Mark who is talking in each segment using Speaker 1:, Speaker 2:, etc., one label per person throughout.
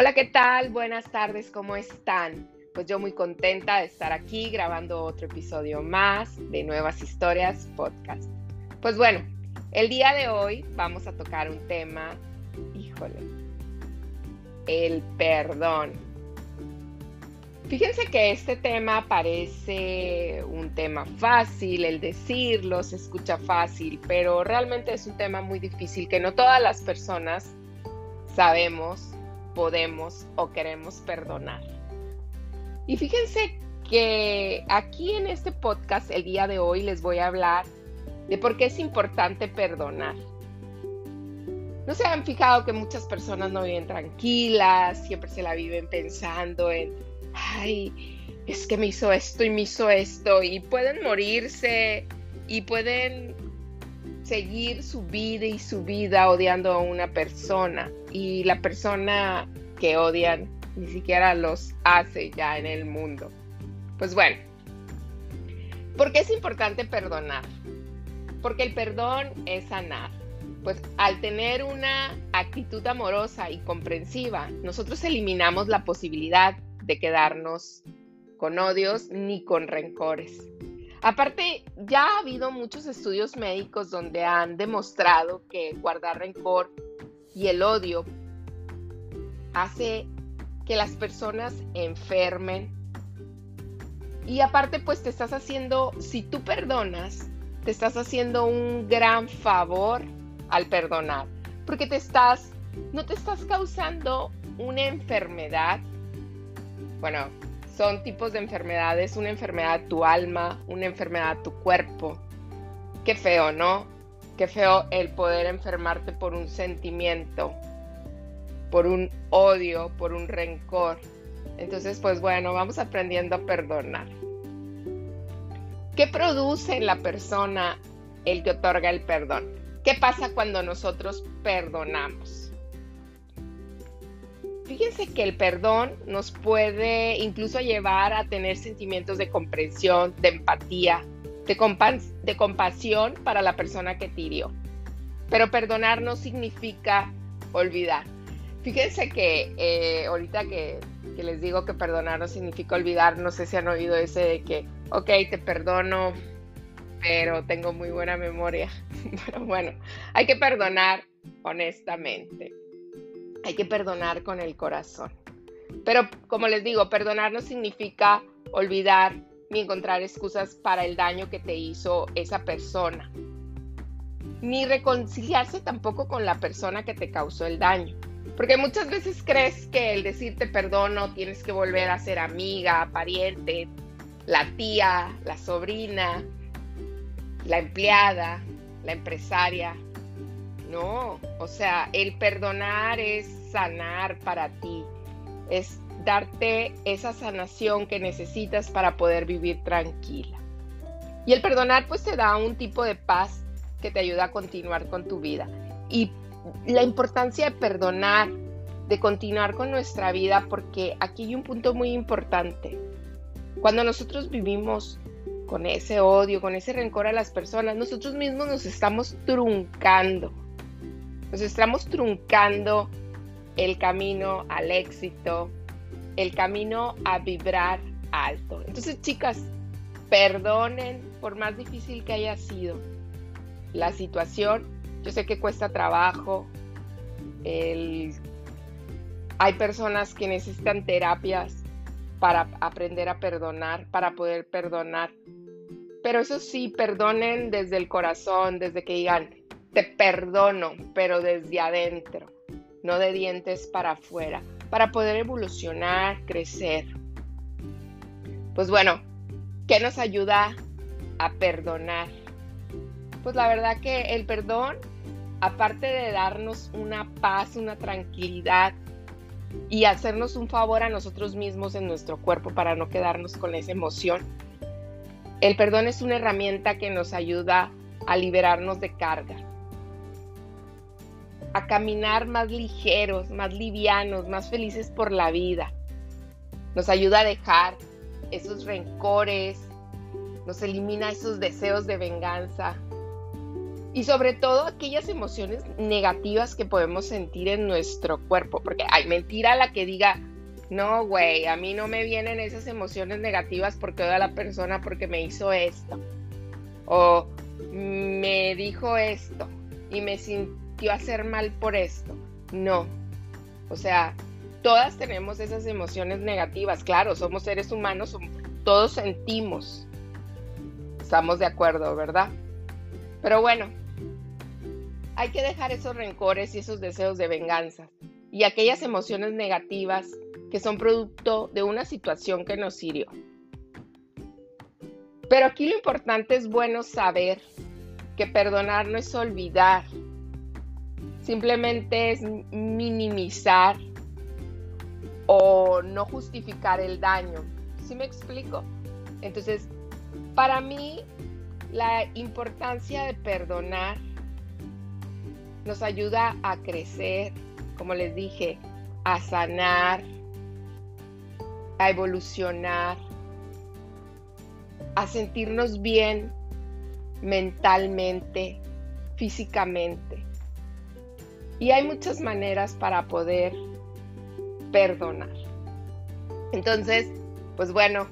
Speaker 1: Hola, ¿qué tal? Buenas tardes, ¿cómo están? Pues yo muy contenta de estar aquí grabando otro episodio más de Nuevas Historias Podcast. Pues bueno, el día de hoy vamos a tocar un tema, híjole, el perdón. Fíjense que este tema parece un tema fácil, el decirlo se escucha fácil, pero realmente es un tema muy difícil que no todas las personas sabemos podemos o queremos perdonar. Y fíjense que aquí en este podcast el día de hoy les voy a hablar de por qué es importante perdonar. ¿No se han fijado que muchas personas no viven tranquilas, siempre se la viven pensando en, ay, es que me hizo esto y me hizo esto, y pueden morirse y pueden seguir su vida y su vida odiando a una persona y la persona que odian ni siquiera los hace ya en el mundo. Pues bueno, ¿por qué es importante perdonar? Porque el perdón es sanar. Pues al tener una actitud amorosa y comprensiva, nosotros eliminamos la posibilidad de quedarnos con odios ni con rencores. Aparte, ya ha habido muchos estudios médicos donde han demostrado que guardar rencor y el odio hace que las personas enfermen. Y aparte, pues te estás haciendo, si tú perdonas, te estás haciendo un gran favor al perdonar, porque te estás, no te estás causando una enfermedad. Bueno, son tipos de enfermedades, una enfermedad tu alma, una enfermedad tu cuerpo. Qué feo, ¿no? Qué feo el poder enfermarte por un sentimiento, por un odio, por un rencor. Entonces, pues bueno, vamos aprendiendo a perdonar. ¿Qué produce en la persona el que otorga el perdón? ¿Qué pasa cuando nosotros perdonamos? Fíjense que el perdón nos puede incluso llevar a tener sentimientos de comprensión, de empatía, de, compasión para la persona que te hirió. Pero perdonar no significa olvidar. Fíjense que eh, ahorita que, les digo que perdonar no significa olvidar, no sé si han oído ese de que, ok, te perdono, pero tengo muy buena memoria. pero bueno, hay que perdonar honestamente hay que perdonar con el corazón. Pero como les digo, perdonar no significa olvidar ni encontrar excusas para el daño que te hizo esa persona. Ni reconciliarse tampoco con la persona que te causó el daño. Porque muchas veces crees que el decirte perdono tienes que volver a ser amiga, pariente, la tía, la sobrina, la empleada, la empresaria, no, o sea, el perdonar es sanar para ti, es darte esa sanación que necesitas para poder vivir tranquila. Y el perdonar pues te da un tipo de paz que te ayuda a continuar con tu vida. Y la importancia de perdonar, de continuar con nuestra vida, porque aquí hay un punto muy importante. Cuando nosotros vivimos con ese odio, con ese rencor a las personas, nosotros mismos nos estamos truncando nos estamos truncando el camino al éxito, el camino a vibrar alto. Entonces, chicas, perdonen por más difícil que haya sido la situación. Yo sé que cuesta trabajo. Hay personas que necesitan terapias para aprender a perdonar, para poder perdonar. Pero eso sí, perdonen desde el corazón, desde que digan, te perdono, pero desde adentro, no de dientes para afuera, para poder evolucionar, crecer. Pues bueno, ¿qué nos ayuda a perdonar? Pues la verdad que el perdón, aparte de darnos una paz, una tranquilidad y hacernos un favor a nosotros mismos en nuestro cuerpo para no quedarnos con esa emoción, el perdón es una herramienta que nos ayuda a liberarnos de carga, a caminar más ligeros, más livianos, más felices por la vida. Nos ayuda a dejar esos rencores, nos elimina esos deseos de venganza. Y sobre todo aquellas emociones negativas que podemos sentir en nuestro cuerpo. Porque hay mentira la que diga, no, güey, a mí no me vienen esas emociones negativas porque odio a la persona porque me hizo esto. O me dijo esto y me sintió hacer mal por esto. No. O sea, todas tenemos esas emociones negativas. Claro, somos seres humanos, todos sentimos. Estamos de acuerdo, ¿verdad? Pero bueno, hay que dejar esos rencores y esos deseos de venganza y aquellas emociones negativas que son producto de una situación que nos hirió. Pero aquí lo importante es bueno saber que perdonar no es olvidar, simplemente es minimizar o no justificar el daño. ¿Sí me explico? Entonces, para mí, la importancia de perdonar nos ayuda a crecer, como les dije, a sanar, a evolucionar, a sentirnos bien mentalmente, físicamente. Y hay muchas maneras para poder perdonar. Entonces, pues bueno,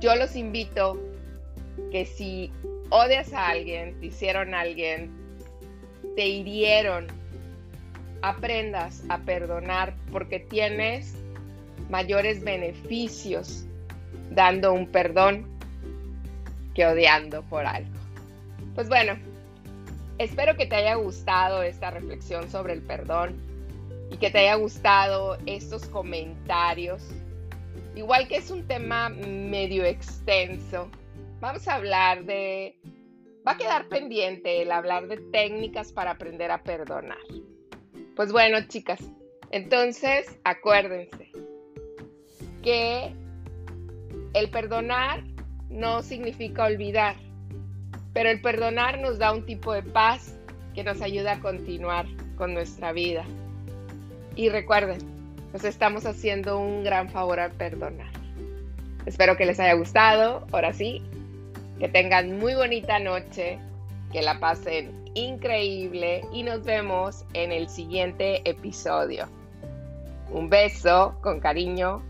Speaker 1: yo los invito que si odias a alguien, te hicieron a alguien, te hirieron, aprendas a perdonar porque tienes mayores beneficios dando un perdón que odiando por algo. Pues bueno, espero que te haya gustado esta reflexión sobre el perdón y que te haya gustado estos comentarios. Igual que es un tema medio extenso, vamos a hablar de... Va a quedar pendiente el hablar de técnicas para aprender a perdonar. Pues bueno, chicas, entonces acuérdense que el perdonar no significa olvidar, pero el perdonar nos da un tipo de paz que nos ayuda a continuar con nuestra vida. Y recuerden, nos estamos haciendo un gran favor al perdonar. Espero que les haya gustado. Ahora sí, que tengan muy bonita noche, que la pasen increíble y nos vemos en el siguiente episodio. Un beso con cariño